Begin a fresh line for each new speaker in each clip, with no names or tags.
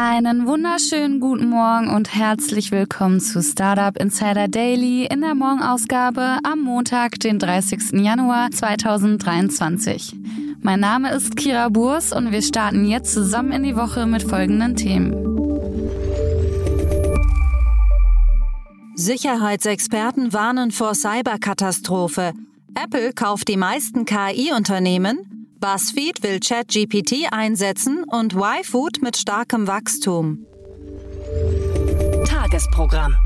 Einen wunderschönen guten Morgen und herzlich willkommen zu Startup Insider Daily in der Morgenausgabe am Montag, den 30. Januar 2023. Mein Name ist Kira Burs und wir starten jetzt zusammen in die Woche mit folgenden Themen.
Sicherheitsexperten warnen vor Cyberkatastrophe. Apple kauft die meisten KI-Unternehmen BuzzFeed will ChatGPT einsetzen und YFood mit starkem Wachstum.
Tagesprogramm.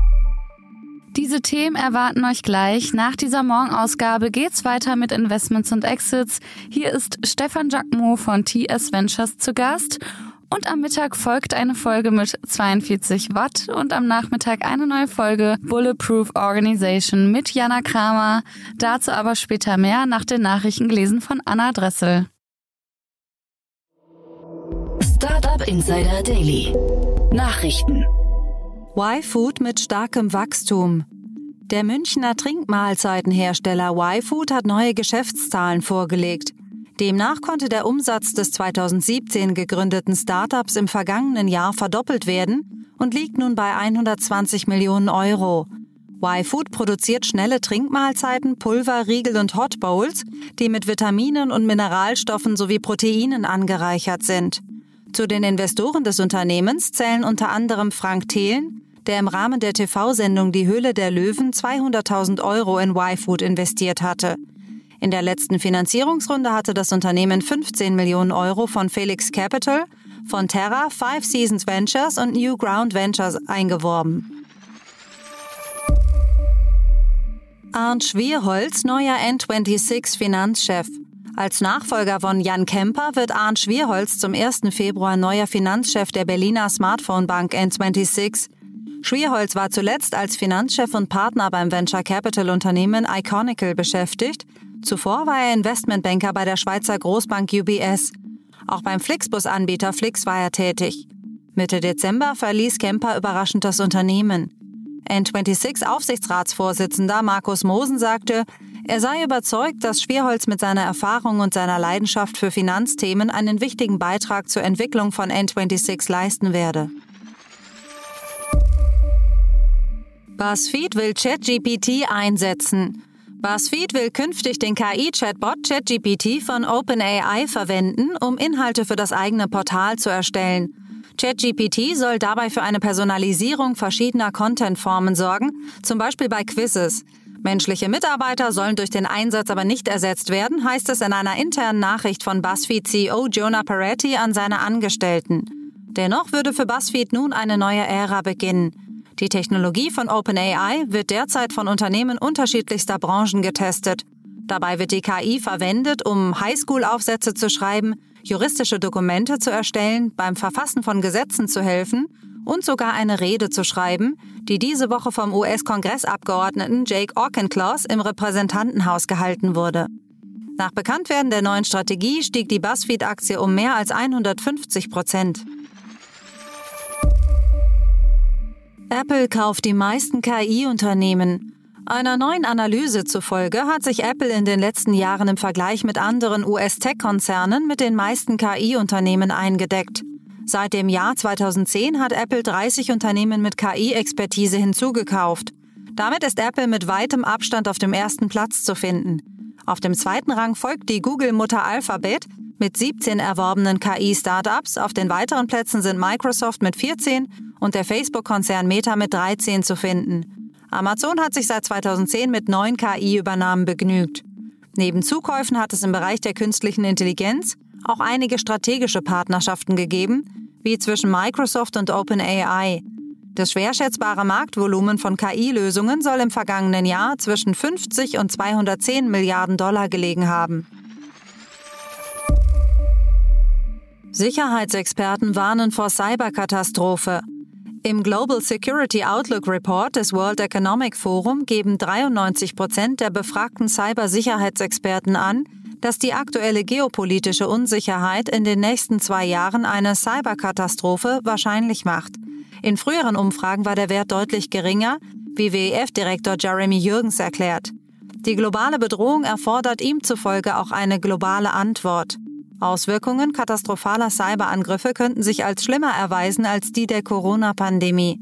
Diese Themen erwarten euch gleich. Nach dieser Morgenausgabe geht's weiter mit Investments und Exits. Hier ist Stefan Jacquemot von TS Ventures zu Gast. Und am Mittag folgt eine Folge mit 42 Watt und am Nachmittag eine neue Folge Bulletproof Organization mit Jana Kramer. Dazu aber später mehr nach den Nachrichten gelesen von Anna Dressel.
Startup Insider Daily. Nachrichten.
Y-Food mit starkem Wachstum. Der Münchner Trinkmahlzeitenhersteller Y-Food hat neue Geschäftszahlen vorgelegt. Demnach konnte der Umsatz des 2017 gegründeten Startups im vergangenen Jahr verdoppelt werden und liegt nun bei 120 Millionen Euro. Y-Food produziert schnelle Trinkmahlzeiten, Pulver, Riegel und Hot Bowls, die mit Vitaminen und Mineralstoffen sowie Proteinen angereichert sind. Zu den Investoren des Unternehmens zählen unter anderem Frank Thelen, der im Rahmen der TV-Sendung Die Höhle der Löwen 200.000 Euro in Y-Food investiert hatte. In der letzten Finanzierungsrunde hatte das Unternehmen 15 Millionen Euro von Felix Capital, von Terra, Five Seasons Ventures und New Ground Ventures eingeworben. Arndt Schwierholz, neuer N26 Finanzchef. Als Nachfolger von Jan Kemper wird Arndt Schwierholz zum 1. Februar neuer Finanzchef der Berliner Smartphone Bank N26. Schwierholz war zuletzt als Finanzchef und Partner beim Venture Capital Unternehmen Iconical beschäftigt. Zuvor war er Investmentbanker bei der Schweizer Großbank UBS. Auch beim Flixbus-Anbieter Flix war er tätig. Mitte Dezember verließ Kemper überraschend das Unternehmen. N26-Aufsichtsratsvorsitzender Markus Mosen sagte, er sei überzeugt, dass Schwerholz mit seiner Erfahrung und seiner Leidenschaft für Finanzthemen einen wichtigen Beitrag zur Entwicklung von N26 leisten werde. BuzzFeed will ChatGPT einsetzen. BuzzFeed will künftig den KI-Chatbot ChatGPT von OpenAI verwenden, um Inhalte für das eigene Portal zu erstellen. ChatGPT soll dabei für eine Personalisierung verschiedener Contentformen sorgen, zum Beispiel bei Quizzes. Menschliche Mitarbeiter sollen durch den Einsatz aber nicht ersetzt werden, heißt es in einer internen Nachricht von BuzzFeed CEO Jonah Peretti an seine Angestellten. Dennoch würde für BuzzFeed nun eine neue Ära beginnen. Die Technologie von OpenAI wird derzeit von Unternehmen unterschiedlichster Branchen getestet. Dabei wird die KI verwendet, um Highschool-Aufsätze zu schreiben, juristische Dokumente zu erstellen, beim Verfassen von Gesetzen zu helfen und sogar eine Rede zu schreiben, die diese Woche vom US-Kongressabgeordneten Jake Auchincloss im Repräsentantenhaus gehalten wurde. Nach Bekanntwerden der neuen Strategie stieg die BuzzFeed-Aktie um mehr als 150 Prozent. Apple kauft die meisten KI-Unternehmen. Einer neuen Analyse zufolge hat sich Apple in den letzten Jahren im Vergleich mit anderen US-Tech-Konzernen mit den meisten KI-Unternehmen eingedeckt. Seit dem Jahr 2010 hat Apple 30 Unternehmen mit KI-Expertise hinzugekauft. Damit ist Apple mit weitem Abstand auf dem ersten Platz zu finden. Auf dem zweiten Rang folgt die Google-Mutter Alphabet mit 17 erworbenen KI-Startups. Auf den weiteren Plätzen sind Microsoft mit 14 und der Facebook-Konzern Meta mit 13 zu finden. Amazon hat sich seit 2010 mit neun KI-Übernahmen begnügt. Neben Zukäufen hat es im Bereich der künstlichen Intelligenz auch einige strategische Partnerschaften gegeben, wie zwischen Microsoft und OpenAI. Das schwer schätzbare Marktvolumen von KI-Lösungen soll im vergangenen Jahr zwischen 50 und 210 Milliarden Dollar gelegen haben. Sicherheitsexperten warnen vor Cyberkatastrophe. Im Global Security Outlook Report des World Economic Forum geben 93 Prozent der befragten Cybersicherheitsexperten an, dass die aktuelle geopolitische Unsicherheit in den nächsten zwei Jahren eine Cyberkatastrophe wahrscheinlich macht. In früheren Umfragen war der Wert deutlich geringer, wie WEF-Direktor Jeremy Jürgens erklärt. Die globale Bedrohung erfordert ihm zufolge auch eine globale Antwort. Auswirkungen katastrophaler Cyberangriffe könnten sich als schlimmer erweisen als die der Corona-Pandemie.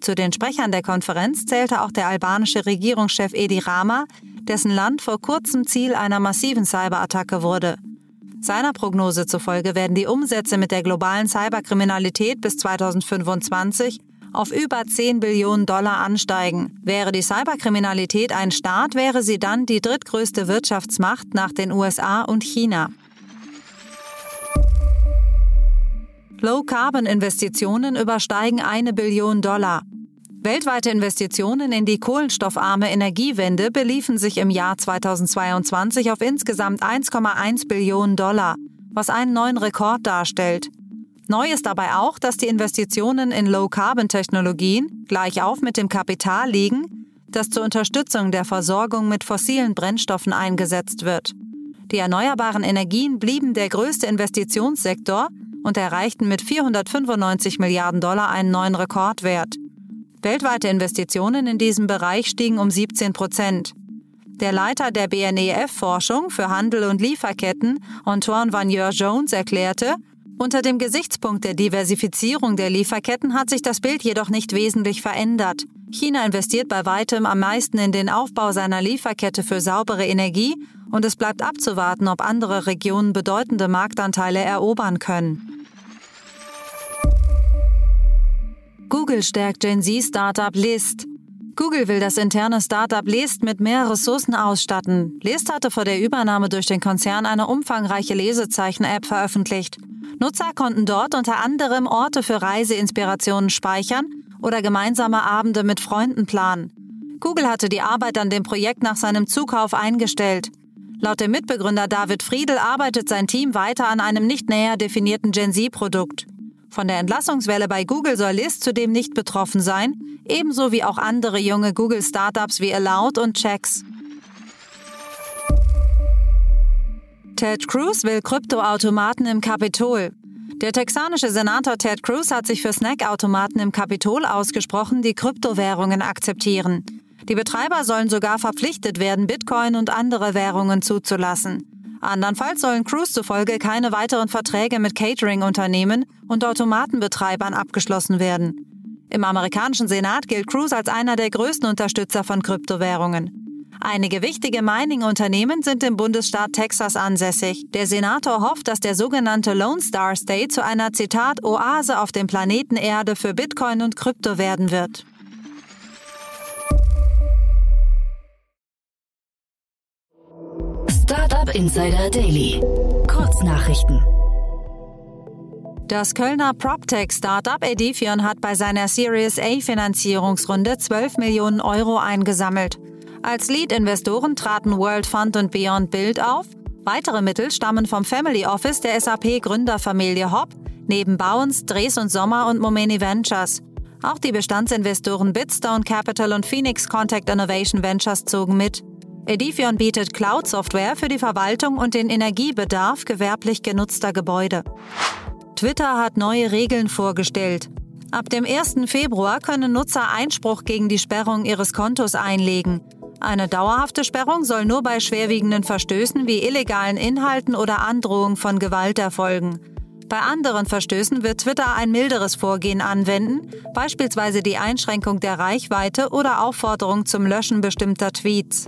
Zu den Sprechern der Konferenz zählte auch der albanische Regierungschef Edi Rama, dessen Land vor kurzem Ziel einer massiven Cyberattacke wurde. Seiner Prognose zufolge werden die Umsätze mit der globalen Cyberkriminalität bis 2025 auf über 10 Billionen Dollar ansteigen. Wäre die Cyberkriminalität ein Staat, wäre sie dann die drittgrößte Wirtschaftsmacht nach den USA und China. Low-Carbon-Investitionen übersteigen eine Billion Dollar. Weltweite Investitionen in die kohlenstoffarme Energiewende beliefen sich im Jahr 2022 auf insgesamt 1,1 Billionen Dollar, was einen neuen Rekord darstellt. Neu ist dabei auch, dass die Investitionen in Low-Carbon-Technologien gleich auf mit dem Kapital liegen, das zur Unterstützung der Versorgung mit fossilen Brennstoffen eingesetzt wird. Die erneuerbaren Energien blieben der größte Investitionssektor und erreichten mit 495 Milliarden Dollar einen neuen Rekordwert. Weltweite Investitionen in diesem Bereich stiegen um 17 Prozent. Der Leiter der BNEF-Forschung für Handel und Lieferketten, Antoine Vanier-Jones, erklärte, unter dem Gesichtspunkt der Diversifizierung der Lieferketten hat sich das Bild jedoch nicht wesentlich verändert. China investiert bei weitem am meisten in den Aufbau seiner Lieferkette für saubere Energie und es bleibt abzuwarten, ob andere Regionen bedeutende Marktanteile erobern können. Google stärkt Gen Z-Startup List. Google will das interne Startup List mit mehr Ressourcen ausstatten. List hatte vor der Übernahme durch den Konzern eine umfangreiche Lesezeichen-App veröffentlicht. Nutzer konnten dort unter anderem Orte für Reiseinspirationen speichern oder gemeinsame Abende mit Freunden planen. Google hatte die Arbeit an dem Projekt nach seinem Zukauf eingestellt. Laut dem Mitbegründer David Friedel arbeitet sein Team weiter an einem nicht näher definierten Gen Z-Produkt. Von der Entlassungswelle bei Google soll List zudem nicht betroffen sein, ebenso wie auch andere junge Google-Startups wie Aloud und Checks. Ted Cruz will Kryptoautomaten im Kapitol. Der texanische Senator Ted Cruz hat sich für Snackautomaten im Kapitol ausgesprochen, die Kryptowährungen akzeptieren. Die Betreiber sollen sogar verpflichtet werden, Bitcoin und andere Währungen zuzulassen. Andernfalls sollen Cruise zufolge keine weiteren Verträge mit Catering-Unternehmen und Automatenbetreibern abgeschlossen werden. Im amerikanischen Senat gilt Cruise als einer der größten Unterstützer von Kryptowährungen. Einige wichtige Mining-Unternehmen sind im Bundesstaat Texas ansässig. Der Senator hofft, dass der sogenannte Lone Star State zu einer Zitat Oase auf dem Planeten Erde für Bitcoin und Krypto werden wird.
Startup Insider Daily. Kurznachrichten.
Das Kölner PropTech-Startup Edifion hat bei seiner Series A Finanzierungsrunde 12 Millionen Euro eingesammelt. Als Lead-Investoren traten World Fund und Beyond Build auf. Weitere Mittel stammen vom Family Office der SAP-Gründerfamilie Hopp, neben Bauens, Dres und Sommer und Momeni Ventures. Auch die Bestandsinvestoren Bitstone Capital und Phoenix Contact Innovation Ventures zogen mit. Edifion bietet Cloud-Software für die Verwaltung und den Energiebedarf gewerblich genutzter Gebäude. Twitter hat neue Regeln vorgestellt. Ab dem 1. Februar können Nutzer Einspruch gegen die Sperrung ihres Kontos einlegen. Eine dauerhafte Sperrung soll nur bei schwerwiegenden Verstößen wie illegalen Inhalten oder Androhung von Gewalt erfolgen. Bei anderen Verstößen wird Twitter ein milderes Vorgehen anwenden, beispielsweise die Einschränkung der Reichweite oder Aufforderung zum Löschen bestimmter Tweets.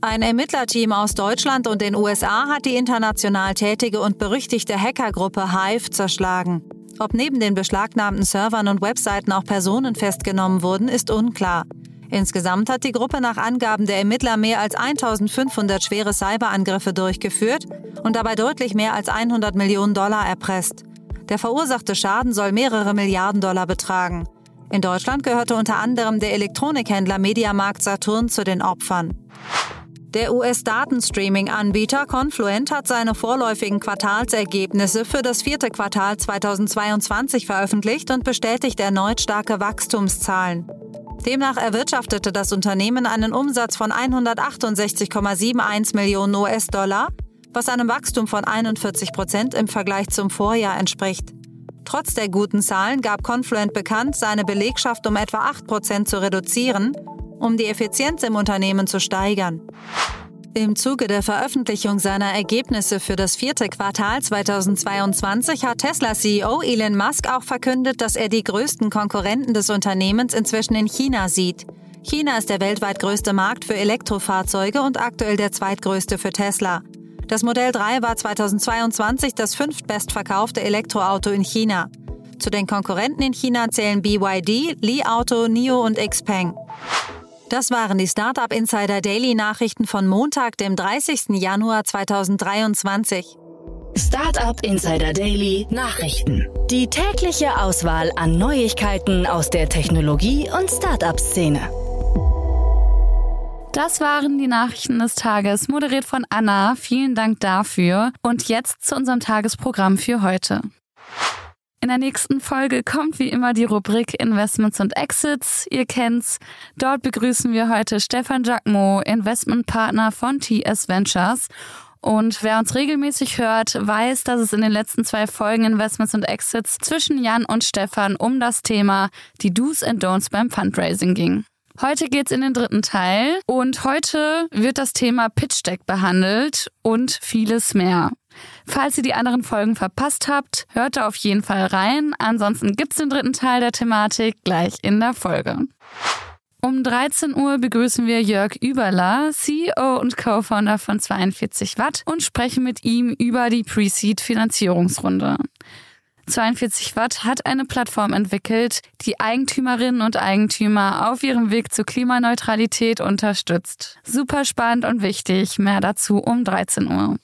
Ein Ermittlerteam aus Deutschland und den USA hat die international tätige und berüchtigte Hackergruppe Hive zerschlagen. Ob neben den beschlagnahmten Servern und Webseiten auch Personen festgenommen wurden, ist unklar. Insgesamt hat die Gruppe nach Angaben der Ermittler mehr als 1500 schwere Cyberangriffe durchgeführt und dabei deutlich mehr als 100 Millionen Dollar erpresst. Der verursachte Schaden soll mehrere Milliarden Dollar betragen. In Deutschland gehörte unter anderem der Elektronikhändler Mediamarkt Saturn zu den Opfern. Der US-Datenstreaming-Anbieter Confluent hat seine vorläufigen Quartalsergebnisse für das vierte Quartal 2022 veröffentlicht und bestätigt erneut starke Wachstumszahlen. Demnach erwirtschaftete das Unternehmen einen Umsatz von 168,71 Millionen US-Dollar, was einem Wachstum von 41 Prozent im Vergleich zum Vorjahr entspricht. Trotz der guten Zahlen gab Confluent bekannt, seine Belegschaft um etwa 8 Prozent zu reduzieren um die Effizienz im Unternehmen zu steigern. Im Zuge der Veröffentlichung seiner Ergebnisse für das vierte Quartal 2022 hat Tesla-CEO Elon Musk auch verkündet, dass er die größten Konkurrenten des Unternehmens inzwischen in China sieht. China ist der weltweit größte Markt für Elektrofahrzeuge und aktuell der zweitgrößte für Tesla. Das Modell 3 war 2022 das fünftbestverkaufte Elektroauto in China. Zu den Konkurrenten in China zählen BYD, Li Auto, NIO und Xpeng. Das waren die Startup Insider Daily Nachrichten von Montag, dem 30. Januar 2023.
Startup Insider Daily Nachrichten. Die tägliche Auswahl an Neuigkeiten aus der Technologie- und Startup-Szene.
Das waren die Nachrichten des Tages, moderiert von Anna. Vielen Dank dafür. Und jetzt zu unserem Tagesprogramm für heute. In der nächsten Folge kommt wie immer die Rubrik Investments und Exits. Ihr kennt's. Dort begrüßen wir heute Stefan Jacmo, Investmentpartner von TS Ventures. Und wer uns regelmäßig hört, weiß, dass es in den letzten zwei Folgen Investments und Exits zwischen Jan und Stefan um das Thema die Do's and Don'ts beim Fundraising ging. Heute geht's in den dritten Teil und heute wird das Thema Pitch Deck behandelt und vieles mehr. Falls ihr die anderen Folgen verpasst habt, hört da auf jeden Fall rein. Ansonsten gibt's den dritten Teil der Thematik gleich in der Folge. Um 13 Uhr begrüßen wir Jörg Überler, CEO und Co-Founder von 42 Watt und sprechen mit ihm über die Pre-Seed-Finanzierungsrunde. 42 Watt hat eine Plattform entwickelt, die Eigentümerinnen und Eigentümer auf ihrem Weg zur Klimaneutralität unterstützt. Super spannend und wichtig. Mehr dazu um 13 Uhr.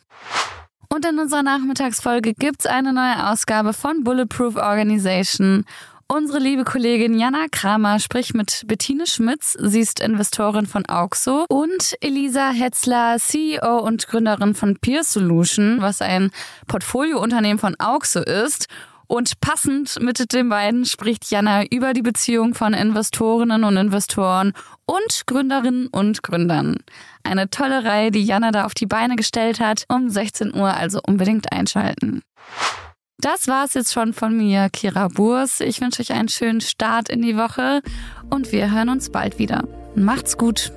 Und in unserer Nachmittagsfolge gibt's eine neue Ausgabe von Bulletproof Organization. Unsere liebe Kollegin Jana Kramer spricht mit Bettine Schmitz, sie ist Investorin von Auxo und Elisa Hetzler, CEO und Gründerin von Peer Solution, was ein Portfoliounternehmen von Auxo ist. Und passend mit den beiden spricht Jana über die Beziehung von Investorinnen und Investoren und Gründerinnen und Gründern. Eine tolle Reihe, die Jana da auf die Beine gestellt hat. Um 16 Uhr also unbedingt einschalten. Das war's jetzt schon von mir, Kira Burs. Ich wünsche euch einen schönen Start in die Woche und wir hören uns bald wieder. Macht's gut.